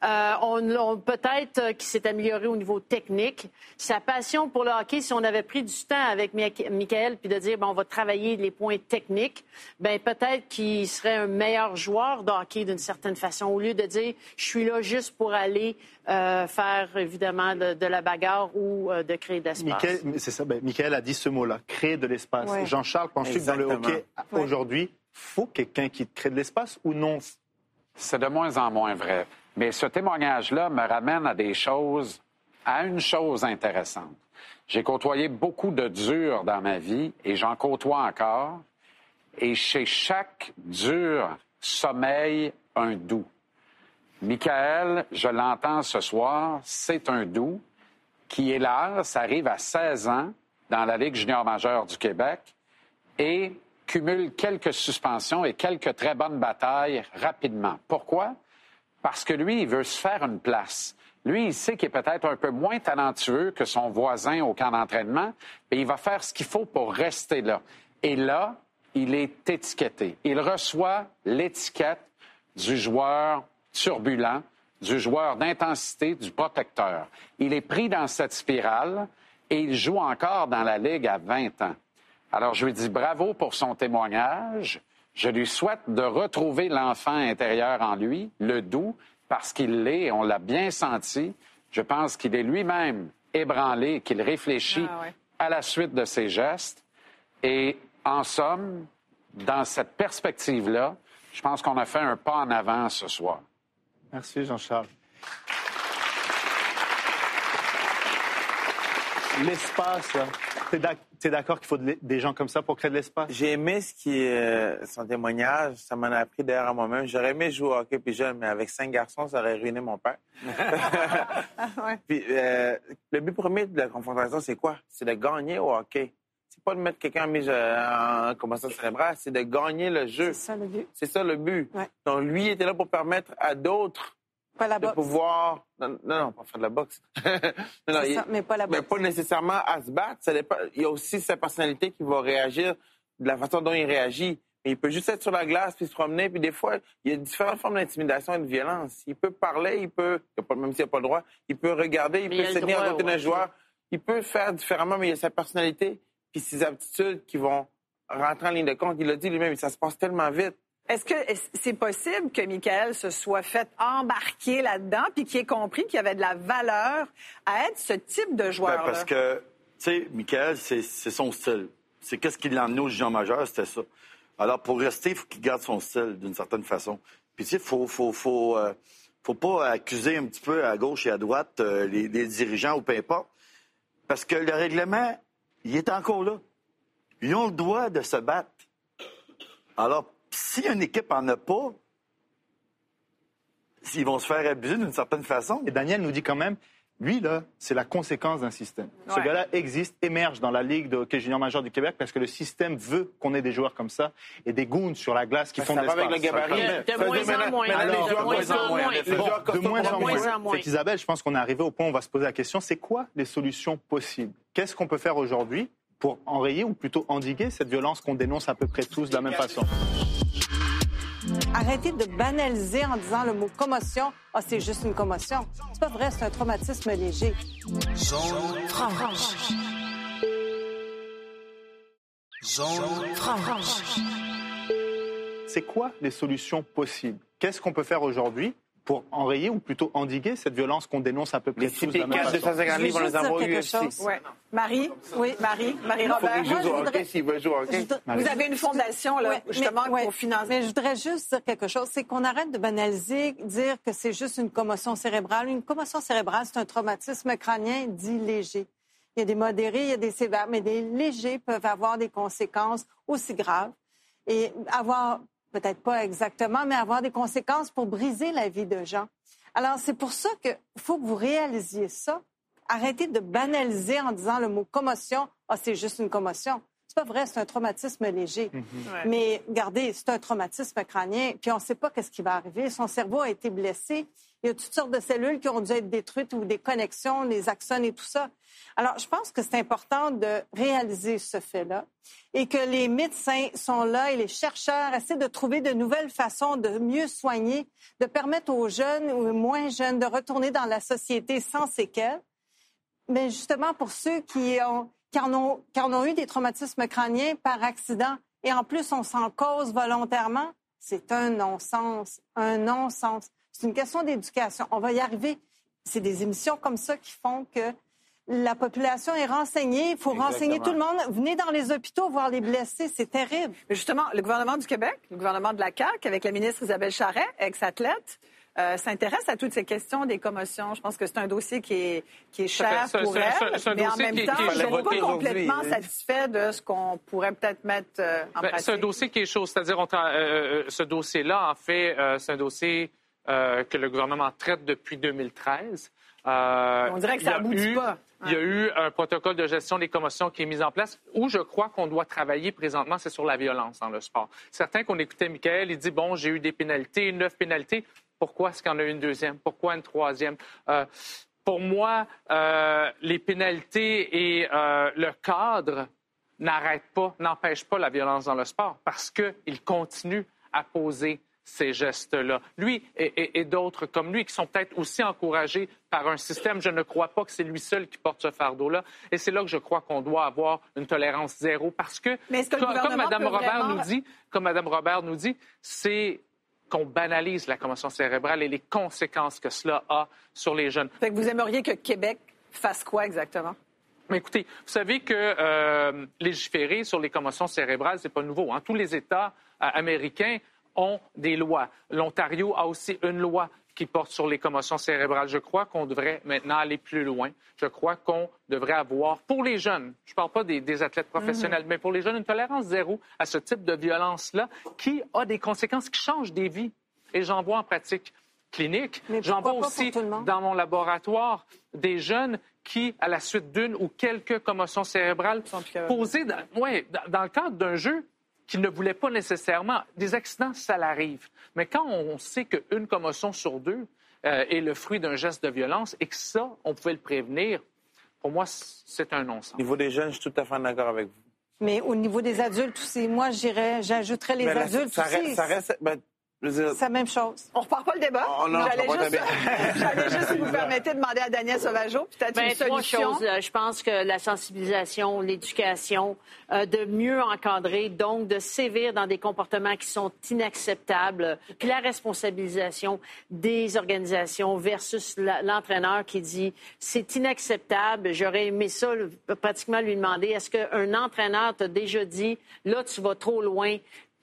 Euh, on, on- peut-être euh, qu'il s'est amélioré au niveau technique. Sa passion pour le hockey, si on avait pris du temps avec Mi- Michael puis de dire ben, on va travailler les points techniques, ben peut-être qu'il serait un meilleur joueur de hockey d'une certaine façon au lieu de dire je suis là juste pour aller euh, faire évidemment de, de la bagarre ou euh, de créer de l'espace. Michael, c'est ça, ben, Michael a dit ce mot-là, créer de l'espace. Ouais. Jean-Charles, penses-tu que dans le hockey, aujourd'hui, faut quelqu'un qui crée de l'espace ou non? C'est de moins en moins vrai. Mais ce témoignage-là me ramène à des choses, à une chose intéressante. J'ai côtoyé beaucoup de durs dans ma vie et j'en côtoie encore. Et chez chaque dur sommeille un doux. Michael, je l'entends ce soir, c'est un doux qui, hélas, arrive à 16 ans dans la Ligue junior majeure du Québec et cumule quelques suspensions et quelques très bonnes batailles rapidement. Pourquoi? Parce que lui, il veut se faire une place. Lui, il sait qu'il est peut-être un peu moins talentueux que son voisin au camp d'entraînement, mais il va faire ce qu'il faut pour rester là. Et là, il est étiqueté. Il reçoit l'étiquette du joueur turbulent, du joueur d'intensité, du protecteur. Il est pris dans cette spirale et il joue encore dans la Ligue à 20 ans. Alors, je lui dis bravo pour son témoignage. Je lui souhaite de retrouver l'enfant intérieur en lui, le doux, parce qu'il l'est, on l'a bien senti. Je pense qu'il est lui-même ébranlé, qu'il réfléchit Ah ouais. à la suite de ses gestes. Et en somme, dans cette perspective-là, je pense qu'on a fait un pas en avant ce soir. Merci, Jean-Charles. L'espace. T'es d'ac- T'es d'accord qu'il faut des gens comme ça pour créer de l'espace? J'ai aimé ce qui est euh, son témoignage. Ça m'en a appris d'ailleurs à moi-même. J'aurais aimé jouer au hockey puis jeune, mais avec cinq garçons, ça aurait ruiné mon père. (laughs) (laughs) Puis, euh, le but premier de la confrontation, c'est quoi? C'est de gagner au hockey. C'est pas de mettre quelqu'un en mise euh, en commotion cérébrale, c'est de gagner le jeu. C'est ça le but. C'est ça le but. Ouais. Donc, lui était là pour permettre à d'autres Pas la de boxe. pouvoir. Non, non, pas faire de la boxe. (laughs) non, il- ça, mais pas la mais boxe. pas nécessairement à se battre. Ça dépend- Il y a aussi sa personnalité qui va réagir de la façon dont il réagit. Il peut juste être sur la glace puis se promener. Puis des fois, il y a différentes formes d'intimidation et de violence. Il peut parler, il peut, a même s'il n'a pas le droit, il peut regarder, il Mais a peut se tenir à côté d'un joueur. Il peut faire différemment, mais il y a sa personnalité puis ses aptitudes qui vont rentrer en ligne de compte. Il l'a dit lui-même, ça se passe tellement vite. Est-ce que est- c'est possible que Michael se soit fait embarquer là-dedans puis qu'il ait compris qu'il y avait de la valeur à être ce type de Ben, joueur parce que, tu sais, Michael, c'est son style. C'est qu'est-ce qui l'a emmené au junior majeur, c'était ça. Alors, pour rester, il faut qu'il garde son style d'une certaine façon. Puis, tu sais, faut, faut, faut, euh, faut pas accuser un petit peu à gauche et à droite euh, les, les dirigeants ou peu importe. Parce que le règlement, il est encore là. Ils ont le droit de se battre. Alors, si une équipe en a pas, ils vont se faire abuser d'une certaine façon. Et Daniel nous dit quand même, lui, là, c'est la conséquence d'un système. Ce gars-là existe, émerge dans la Ligue de hockey junior majeur du Québec parce que le système veut qu'on ait des joueurs comme ça et des goons sur la glace qui Ben, font ça de avec le gabarit. De moins en moins. Alors, de moins en moins. Bon, de en. Fait qu'Isabelle, je pense qu'on est arrivé au point où on va se poser la question, c'est quoi les solutions possibles? Qu'est-ce qu'on peut faire aujourd'hui pour enrayer ou plutôt endiguer cette violence qu'on dénonce à peu près tous de la même façon Arrêtez de banaliser en disant le mot commotion. Ah, c'est juste une commotion. C'est pas vrai, c'est un traumatisme léger. Zone franche. Zone franche. C'est quoi les solutions possibles? Qu'est-ce qu'on peut faire aujourd'hui pour enrayer ou plutôt endiguer cette violence qu'on dénonce à peu près Les tous six de la pieds même quatre de façon. 150 livres, on les envoie au. Ouais. Marie, oui, Marie, Marie Robert. Moi, je voudrais- Vous avez une fondation, là, Ouais, justement, mais- ouais. pour financer. Mais je voudrais juste dire quelque chose, c'est qu'on arrête de banaliser, dire que c'est juste une commotion cérébrale. Une commotion cérébrale, c'est un traumatisme crânien dit léger. Il y a des modérés, il y a des sévères, mais des légers peuvent avoir des conséquences aussi graves et avoir, peut-être pas exactement, mais avoir des conséquences pour briser la vie de gens. Alors, c'est pour ça qu'il faut que vous réalisiez ça. Arrêtez de banaliser en disant le mot commotion. Ah, c'est juste une commotion. C'est pas vrai, c'est un traumatisme léger. Ouais. Mais regardez, c'est un traumatisme crânien, puis on ne sait pas qu'est-ce qui va arriver. Son cerveau a été blessé. Il y a toutes sortes de cellules qui ont dû être détruites ou des connexions, les axones et tout ça. Alors, je pense que c'est important de réaliser ce fait-là et que les médecins sont là et les chercheurs essaient de trouver de nouvelles façons de mieux soigner, de permettre aux jeunes ou aux moins jeunes de retourner dans la société sans séquelles. Mais justement, pour ceux qui, ont, qui, en ont, qui en ont eu des traumatismes crâniens par accident, et en plus, on s'en cause volontairement, c'est un non-sens, un non-sens. C'est une question d'éducation. On va y arriver. C'est des émissions comme ça qui font que la population est renseignée. Il faut renseigner tout le monde. Venez dans les hôpitaux voir les blessés. C'est terrible. Mais justement, le gouvernement du Québec, le gouvernement de la CAQ, avec la ministre Isabelle Charret, ex-athlète, euh, s'intéresse à toutes ces questions des commotions. Je pense que c'est un dossier qui est, qui est cher pour elle, mais en dossier même qui- temps, qui- je ne suis pas complètement satisfait de ce qu'on pourrait peut-être mettre euh, en Ben, pratique. c'est un dossier qui est chaud. C'est-à-dire, euh, euh, ce dossier-là, en fait, euh, c'est un dossier euh, que le gouvernement traite depuis 2013. Euh, On dirait que ça aboutit eu- pas. Il y a eu un protocole de gestion des commotions qui est mis en place où je crois qu'on doit travailler présentement, c'est sur la violence dans le sport. Certains qu'on écoutait, Michael, il dit, bon, j'ai eu des pénalités, neuf pénalités. Pourquoi est-ce qu'il y en a eu une deuxième? Pourquoi une troisième? Euh, pour moi, euh, les pénalités et euh, le cadre n'arrêtent pas, n'empêchent pas la violence dans le sport parce qu'il continue à poser ces gestes-là. Lui et, et- et d'autres comme lui qui sont peut-être aussi encouragés par un système, je ne crois pas que c'est lui seul qui porte ce fardeau-là. Et c'est là que je crois qu'on doit avoir une tolérance zéro parce que, Mais comme, Mme Robert vraiment- nous dit, comme Mme Robert nous dit, c'est qu'on banalise la commotion cérébrale et les conséquences que cela a sur les jeunes. Fait que vous aimeriez que Québec fasse quoi exactement? Mais écoutez, vous savez que euh, légiférer sur les commotions cérébrales, c'est pas nouveau. hein. Tous les États euh, américains ont des lois. L'Ontario a aussi une loi qui porte sur les commotions cérébrales. Je crois qu'on devrait maintenant aller plus loin. Je crois qu'on devrait avoir, pour les jeunes, je ne parle pas des, des athlètes professionnels, mais pour les jeunes, une tolérance zéro à ce type de violence-là qui a des conséquences qui changent des vies. Et j'en vois en pratique clinique. J'en vois aussi dans mon laboratoire des jeunes qui, à la suite d'une ou quelques commotions cérébrales posées dans, ouais, dans le cadre d'un jeu qu'ils ne voulaient pas nécessairement, des accidents, ça l'arrive. Mais quand on sait qu'une commotion sur deux euh, est le fruit d'un geste de violence et que ça, on pouvait le prévenir, pour moi, c'est un non-sens. Au niveau des jeunes, je suis tout à fait d'accord avec vous. Mais au niveau des adultes aussi, moi, j'irais, j'ajouterais les Mais là, adultes ça, aussi. reste, ça reste- ben, C'est la même chose. On repart pas le débat. Oh non, (laughs) J'allais juste, le j'allais juste, si vous permettez, demander à Daniel Sauvageau, peut-être Ben, une trois solution? choses. Euh, Je pense que la sensibilisation, l'éducation, euh, de mieux encadrer, donc de sévir dans des comportements qui sont inacceptables, puis la responsabilisation des organisations versus l'entraîneur qui dit c'est inacceptable. J'aurais aimé ça, pratiquement lui demander est-ce qu'un entraîneur t'a déjà dit là tu vas trop loin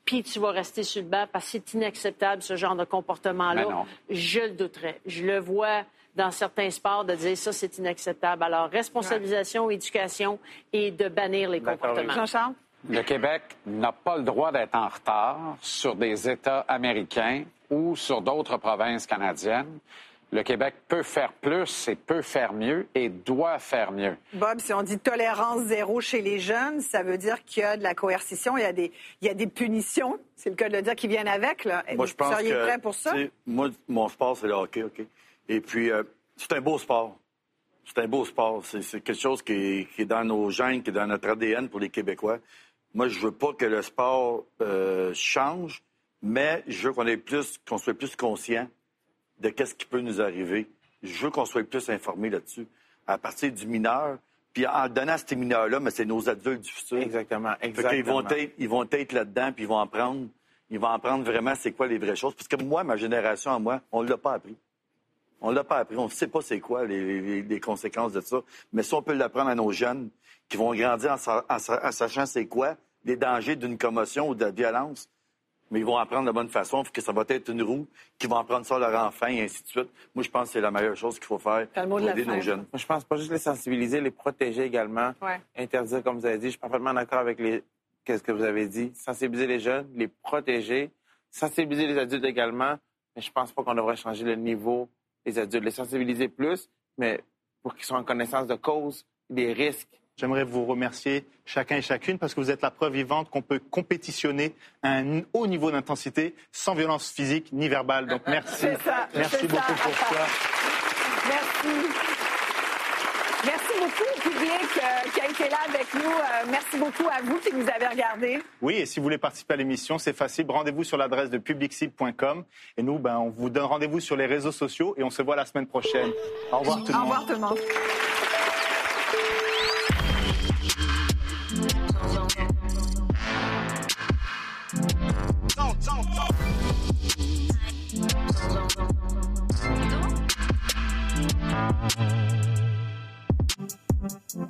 puis tu vas rester sur le banc parce que c'est inacceptable ce genre de comportement-là. Ben. Je le douterais. Je le vois dans certains sports de dire ça, c'est inacceptable. Alors, responsabilisation, éducation et de bannir les comportements. Jean-Charles? Le Québec n'a pas le droit d'être en retard sur des États américains ou sur d'autres provinces canadiennes. Le Québec peut faire plus et peut faire mieux et doit faire mieux. Bob, si on dit tolérance zéro chez les jeunes, ça veut dire qu'il y a de la coercition, il y a des, il y a des punitions, c'est le cas de le dire, qui viennent avec. Là. Moi, je pense vous seriez que, prêt pour ça? Moi, mon sport, c'est le hockey, OK? Et puis, euh, c'est un beau sport. C'est un beau sport. C'est c'est quelque chose qui est, qui est dans nos gènes, qui est dans notre ADN pour les Québécois. Moi, je veux pas que le sport euh, change, mais je veux qu'on ait plus, qu'on soit plus conscient de qu'est-ce qui peut nous arriver. Je veux qu'on soit plus informé là-dessus, à partir du mineur. Puis en donnant à ces mineurs-là, mais c'est nos adultes du futur. exactement, Fait qu'ils vont exactement. être, ils vont être là-dedans, puis ils vont en prendre. il va apprendre vraiment c'est quoi les vraies choses. Parce que moi, ma génération, à moi, on ne l'a pas appris. On ne l'a pas appris. On ne sait pas c'est quoi les, les- les conséquences de ça. Mais si on peut l'apprendre à nos jeunes qui vont grandir en, en en sachant c'est quoi les dangers d'une commotion ou de la violence, mais ils vont apprendre de bonne façon, que ça va être une roue, qu'ils vont apprendre ça à leur enfant et ainsi de suite. Moi, je pense que c'est la meilleure chose qu'il faut faire pour de la aider nos jeunes. Moi, je pense pas juste les sensibiliser, les protéger également. Ouais. Interdire, comme vous avez dit. Je suis parfaitement d'accord avec les... qu'est-ce que vous avez dit. Sensibiliser les jeunes, les protéger, sensibiliser les adultes également. Mais je pense pas qu'on devrait changer le niveau des adultes. Les sensibiliser plus, mais pour qu'ils soient en connaissance de cause, des risques. J'aimerais vous remercier chacun et chacune parce que vous êtes la preuve vivante qu'on peut compétitionner à un haut niveau d'intensité sans violence physique ni verbale. Donc (laughs) merci. C'est ça, Merci beaucoup ça. pour ça. Merci. Merci beaucoup au public euh, qui a été là avec nous. Euh, merci beaucoup à vous qui nous avez regardés. Oui, et si vous voulez participer à l'émission, c'est facile. Rendez-vous sur l'adresse de publiccible.com. Et nous, ben, on vous donne rendez-vous sur les réseaux sociaux et on se voit la semaine prochaine. Au revoir tout le Au monde. revoir tout le monde. Zone,